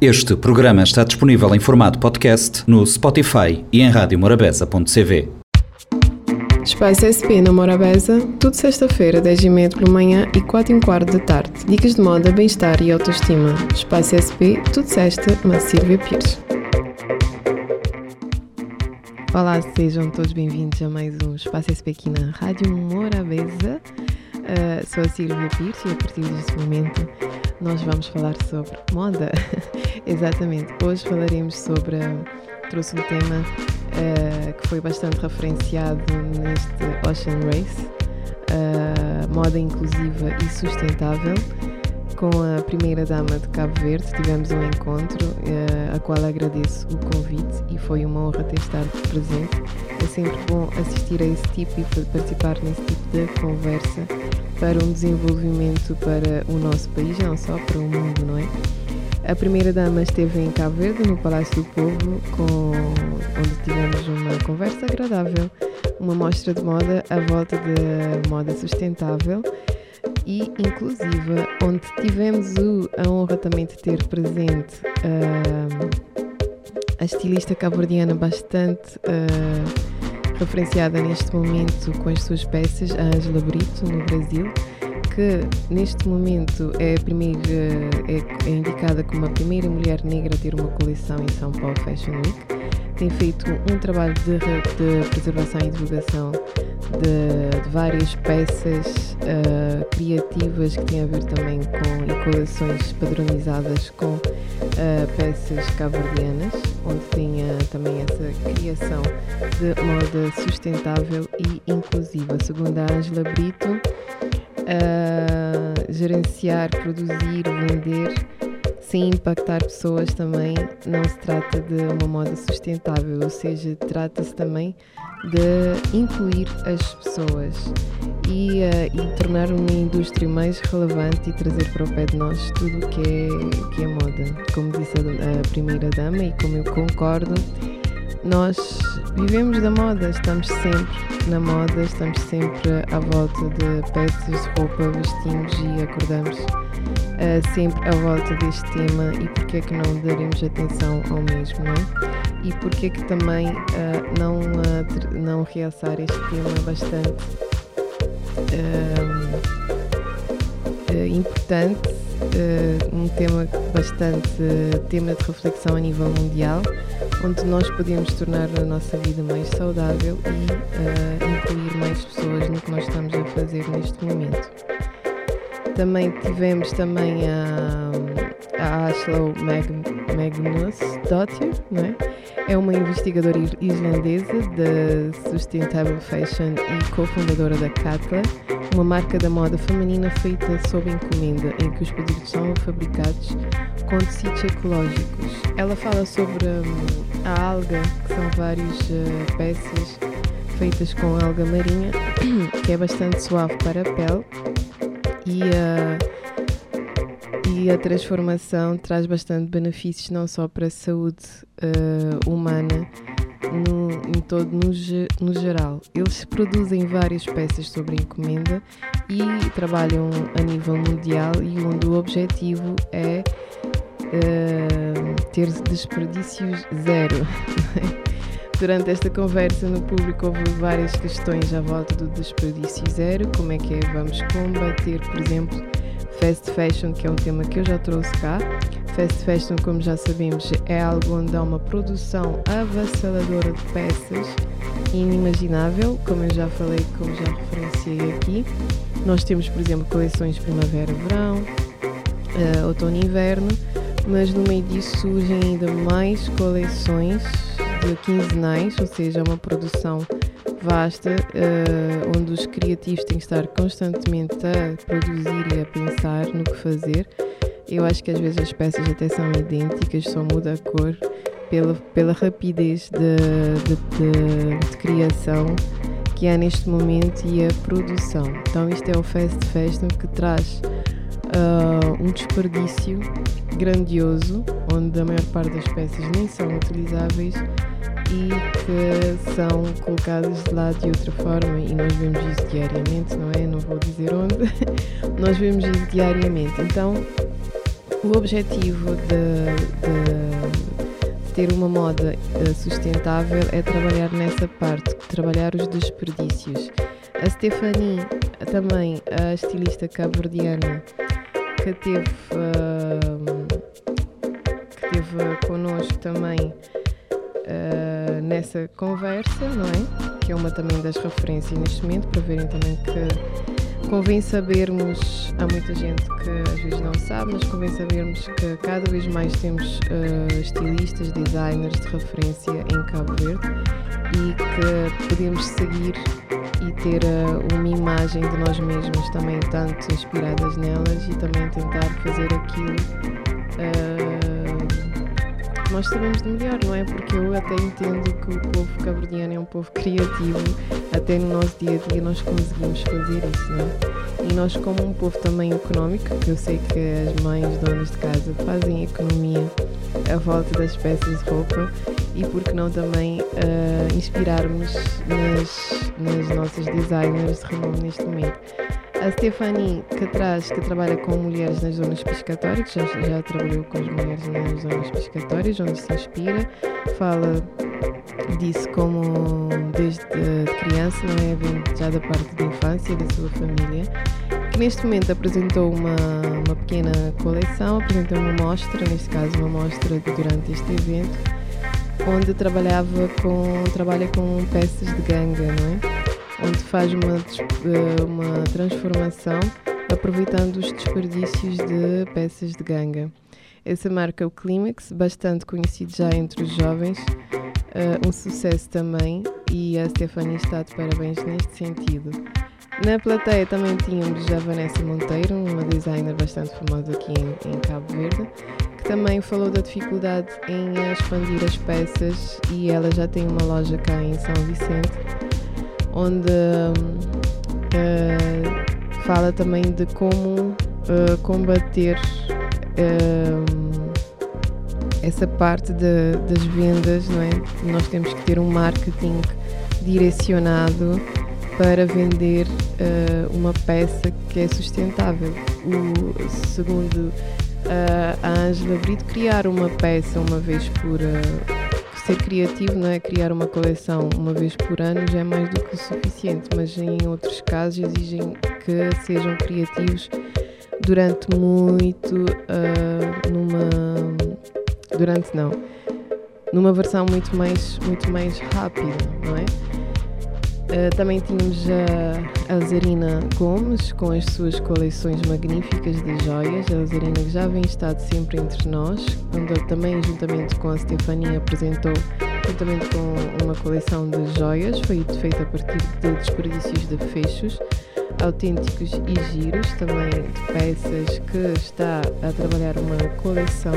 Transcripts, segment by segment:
Este programa está disponível em formato podcast no Spotify e em radiomorabeza.cv. Espaço SP na Morabeza, tudo sexta-feira, 10h30 pela manhã e 4 h quarto da tarde. Dicas de moda, bem-estar e autoestima. Espaço SP, tudo sexta, na Silvia Pires. Olá, sejam todos bem-vindos a mais um Espaço SP aqui na Rádio Morabeza. Uh, sou a Silvia Pires e a partir deste momento nós vamos falar sobre moda. Exatamente. Hoje falaremos sobre. Trouxe um tema uh, que foi bastante referenciado neste Ocean Race, uh, moda inclusiva e sustentável. Com a primeira dama de Cabo Verde tivemos um encontro, uh, a qual agradeço o convite e foi uma honra ter estado presente. É sempre bom assistir a esse tipo e participar nesse tipo de conversa para um desenvolvimento para o nosso país, não só para o mundo, não é? A primeira dama esteve em Cabo Verde, no Palácio do Povo, com, onde tivemos uma conversa agradável, uma mostra de moda à volta da moda sustentável e inclusiva, onde tivemos o, a honra também de ter presente uh, a estilista cabo-verdiana bastante uh, referenciada neste momento com as suas peças, a Angela Brito, no Brasil, que neste momento é, primeira, é, é indicada como a primeira mulher negra a ter uma coleção em São Paulo Fashion Week. Tem feito um trabalho de, de preservação e divulgação de, de várias peças uh, criativas que têm a ver também com coleções padronizadas com uh, peças cabo-verdianas, onde tem uh, também essa criação de moda sustentável e inclusiva. Segundo a Angela Brito, gerenciar, produzir, vender sem impactar pessoas também não se trata de uma moda sustentável, ou seja, trata-se também de incluir as pessoas e, uh, e, tornar uma indústria mais relevante e trazer para o pé de nós tudo o que é, que é moda. Como disse a, a primeira dama e como eu concordo, nós vivemos da moda, estamos sempre na moda, estamos sempre à volta de peças roupa, vestimos e acordamos uh, sempre à volta deste tema e porque é que não daremos atenção ao mesmo, não é? e porque é que também uh, não, uh, não realçar este tema bastante importante, um tema bastante tema de reflexão a nível mundial, onde nós podemos tornar a nossa vida mais saudável e incluir mais pessoas no que nós estamos a fazer neste momento. Também tivemos também a, a Ashlow Mag, não é? É uma investigadora islandesa da Sustainable Fashion e cofundadora da Katla, uma marca da moda feminina feita sob encomenda, em que os produtos são fabricados com tecidos ecológicos. Ela fala sobre um, a alga, que são várias uh, peças feitas com alga marinha, que é bastante suave para a pele e uh, e a transformação traz bastante benefícios não só para a saúde uh, humana no, em todo no, no, geral. Eles produzem várias peças sobre encomenda e trabalham a nível mundial e onde o objetivo é uh, ter desperdícios zero. Durante esta conversa no público houve várias questões à volta do desperdício zero, como é que é, vamos combater, por exemplo, Fast Fashion, que é um tema que eu já trouxe cá. Fast Fashion, como já sabemos, é algo onde há uma produção avassaladora de peças inimaginável, como eu já falei, como já referenciei aqui. Nós temos, por exemplo, coleções primavera-verão, uh, outono e inverno, mas no meio disso surgem ainda mais coleções quinzenais, ou seja, uma produção vasta, uh, onde os criativos têm que estar constantemente a produzir e a pensar no que fazer. Eu acho que às vezes as peças até são idênticas, só muda a cor pela, pela rapidez de, de, de, de criação que há neste momento e a produção. Então, isto é o Fast Fashion que traz uh, um desperdício grandioso, onde a maior parte das peças nem são utilizáveis e que são colocadas de lado de outra forma e nós vemos isso diariamente, não é? Não vou dizer onde, nós vemos isso diariamente. Então, o objetivo de, de ter uma moda eh, sustentável é trabalhar nessa parte, trabalhar os desperdícios. A Stephanie, também a estilista cabo-verdiana, que teve, uh, que teve connosco também uh, nessa conversa, não é? Que é uma também das referências neste momento, para verem também que convém sabermos, há muita gente que às vezes não sabe, mas convém sabermos que cada vez mais temos uh, estilistas, designers de referência em Cabo Verde e que podemos seguir e ter uh, uma imagem de nós mesmos também tanto inspiradas nelas e também tentar fazer aquilo nós sabemos de melhor, não é? Porque eu até entendo que o povo cabo-verdiano é um povo criativo, até no nosso dia a dia nós conseguimos fazer isso, não é? E nós, como um povo também económico, que eu sei que as mães, donas de casa, fazem economia à volta das peças de roupa e por que não também uh, inspirarmos nas, nas nossas designers de renome neste momento. A Stephanie, que traz, que trabalha com mulheres nas zonas pescatórias, já, já trabalhou com as mulheres nas zonas pescatórias, onde se inspira, fala disso como desde criança, não é? Vem já da parte da infância da sua família, que neste momento apresentou uma, uma pequena coleção, apresentou uma mostra, neste caso uma mostra durante este evento, onde trabalhava com, trabalha com peças de ganga, não é? Onde faz uma, eh, uma transformação aproveitando os desperdícios de peças de ganga. Essa marca é o Climax, bastante conhecido já entre os jovens, uh, um sucesso também e a Stefania está de parabéns neste sentido. Na plateia também tínhamos a Vanessa Monteiro, uma designer bastante famosa aqui em, em Cabo Verde, também falou da dificuldade em expandir as peças e ela já tem uma loja cá em São Vicente, onde uh, fala também de como uh, combater uh, essa parte de, das vendas, não é? Nós temos que ter um marketing direcionado para vender uma peça que é sustentável. O segundo uh, a Ângela Brito criar uma peça uma vez por. Uh, ser criativo, não é? Criar uma coleção uma vez por ano já é mais do que suficiente, mas em outros casos exigem que sejam criativos durante muito. Uh, numa. Durante não. Numa versão muito mais, muito mais rápida, não é? Uh, também tínhamos a, a Zarina Gomes com as suas coleções magníficas de joias. A Zarina já vem estado sempre entre nós, onde também, juntamente com a Stefania, apresentou juntamente com uma coleção de joias, foi feita a partir de desperdícios de fechos autênticos e giros, também de peças que está a trabalhar uma coleção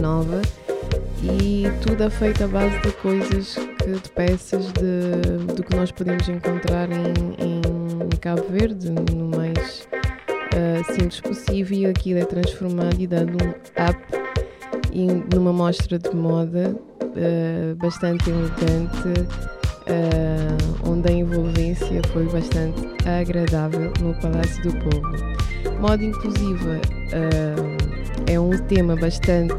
nova e tudo é feito à base de coisas de peças de, do que nós podemos encontrar em, em Cabo Verde, no mais uh, simples possível, e aquilo é transformado e dado um up e numa mostra de moda uh, bastante elegante, uh, onde a envolvência foi bastante agradável no Palácio do Povo. Moda inclusiva é um tema bastante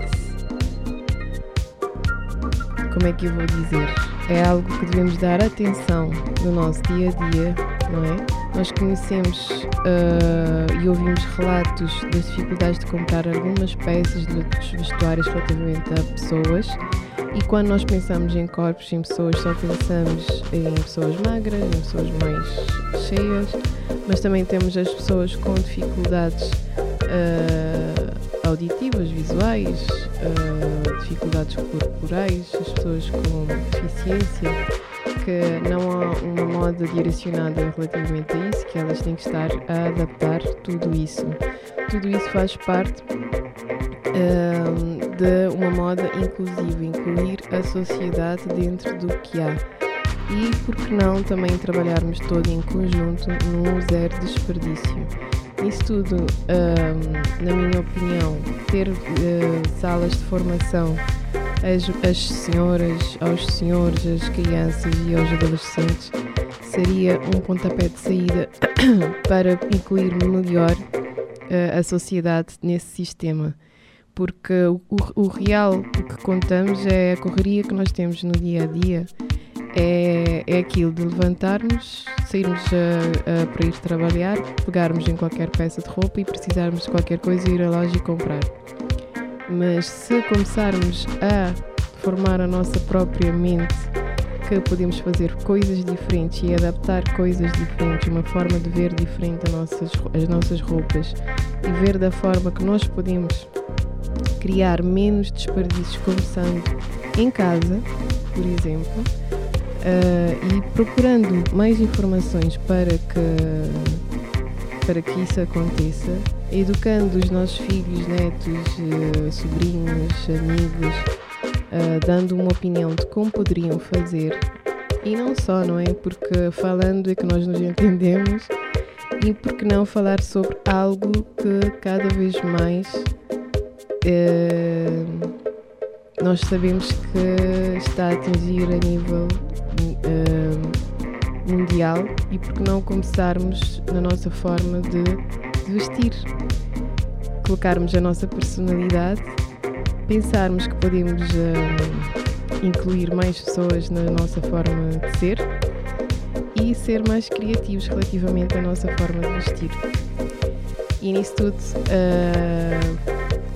como é que eu vou dizer? É algo que devemos dar atenção no nosso dia a dia, não é? Nós conhecemos uh, e ouvimos relatos das dificuldades de comprar algumas peças de vestuários relativamente a pessoas. E quando nós pensamos em corpos, em pessoas, só pensamos em pessoas magras, em pessoas mais cheias, mas também temos as pessoas com dificuldades uh, auditivas, visuais, uh, dificuldades corporais, as pessoas com deficiência, que não há uma moda direcionada relativamente a isso, que elas têm que estar a adaptar tudo isso. Tudo isso faz parte uh, de uma moda inclusiva, incluir a sociedade dentro do que há. E por que não também trabalharmos todo em conjunto no zero desperdício? Isso tudo, um, na minha opinião, ter uh, salas de formação às, às senhoras, aos senhores, às crianças e aos adolescentes seria um pontapé de saída para incluir melhor uh, a sociedade nesse sistema. Porque o, o, real, que contamos é a correria que nós temos no dia a dia. É, é aquilo de levantarmos, sairmos a, a, para ir trabalhar, pegarmos em qualquer peça de roupa e precisarmos de qualquer coisa e ir à loja e comprar. Mas se começarmos a formar a nossa própria mente que podemos fazer coisas diferentes e adaptar coisas diferentes, uma forma de ver diferente as nossas, as nossas roupas e ver da forma que nós podemos criar menos desperdícios começando em casa, por exemplo, uh, e procurando mais informações para que, para que isso aconteça, educando os nossos filhos, netos, uh, sobrinhos, amigos, uh, dando uma opinião de como poderiam fazer. E não só, não é? Porque falando é que nós nos entendemos e porque não falar sobre algo que cada vez mais nós sabemos que está a atingir a nível uh, mundial e porque não começarmos na nossa forma de, de vestir, colocarmos a nossa personalidade, pensarmos que podemos uh, incluir mais pessoas na nossa forma de ser e ser mais criativos relativamente à nossa forma de vestir. E nisso tudo, uh,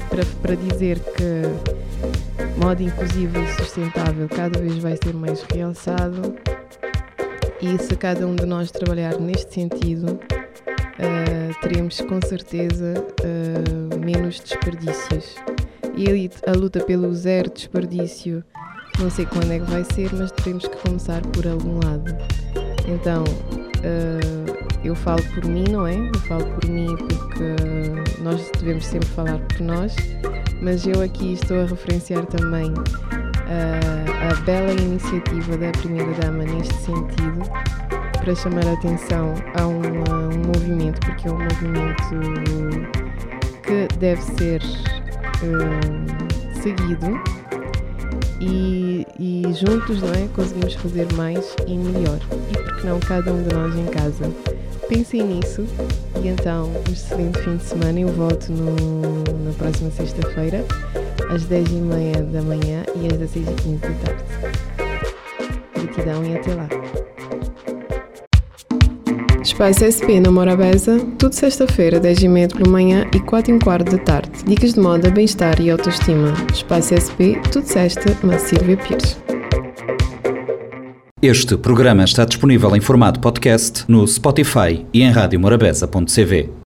para, para dizer que modo inclusivo e sustentável cada vez vai ser mais realçado e se cada um de nós trabalhar neste sentido, uh, teremos com certeza uh, menos desperdícios. E a luta pelo zero desperdício, não sei quando é que vai ser, mas teremos que começar por algum lado. Então, uh, eu falo por mim, não é? Eu falo por mim porque nós devemos sempre falar por nós, mas eu aqui estou a referenciar também a, a bela iniciativa da Primeira-Dama neste sentido, para chamar a atenção a um, a um movimento, porque é um movimento que deve ser uh, seguido e, e, juntos não é, conseguimos fazer mais e melhor. E por que não cada um de nós em casa? Pensem nisso e então, um excelente fim de semana. Eu volto no, na próxima sexta-feira, às 10h30 da manhã e às 16h15 da tarde. Gratidão e até lá. Espaço SP na Morabeza, tudo sexta-feira, 10h30 pela manhã e 4 h quarto da tarde. Dicas de moda, bem-estar e autoestima. Espaço SP, tudo sexta, na Silvia Pires. Este programa está disponível em formato podcast no Spotify e em radiomorabeza.cv.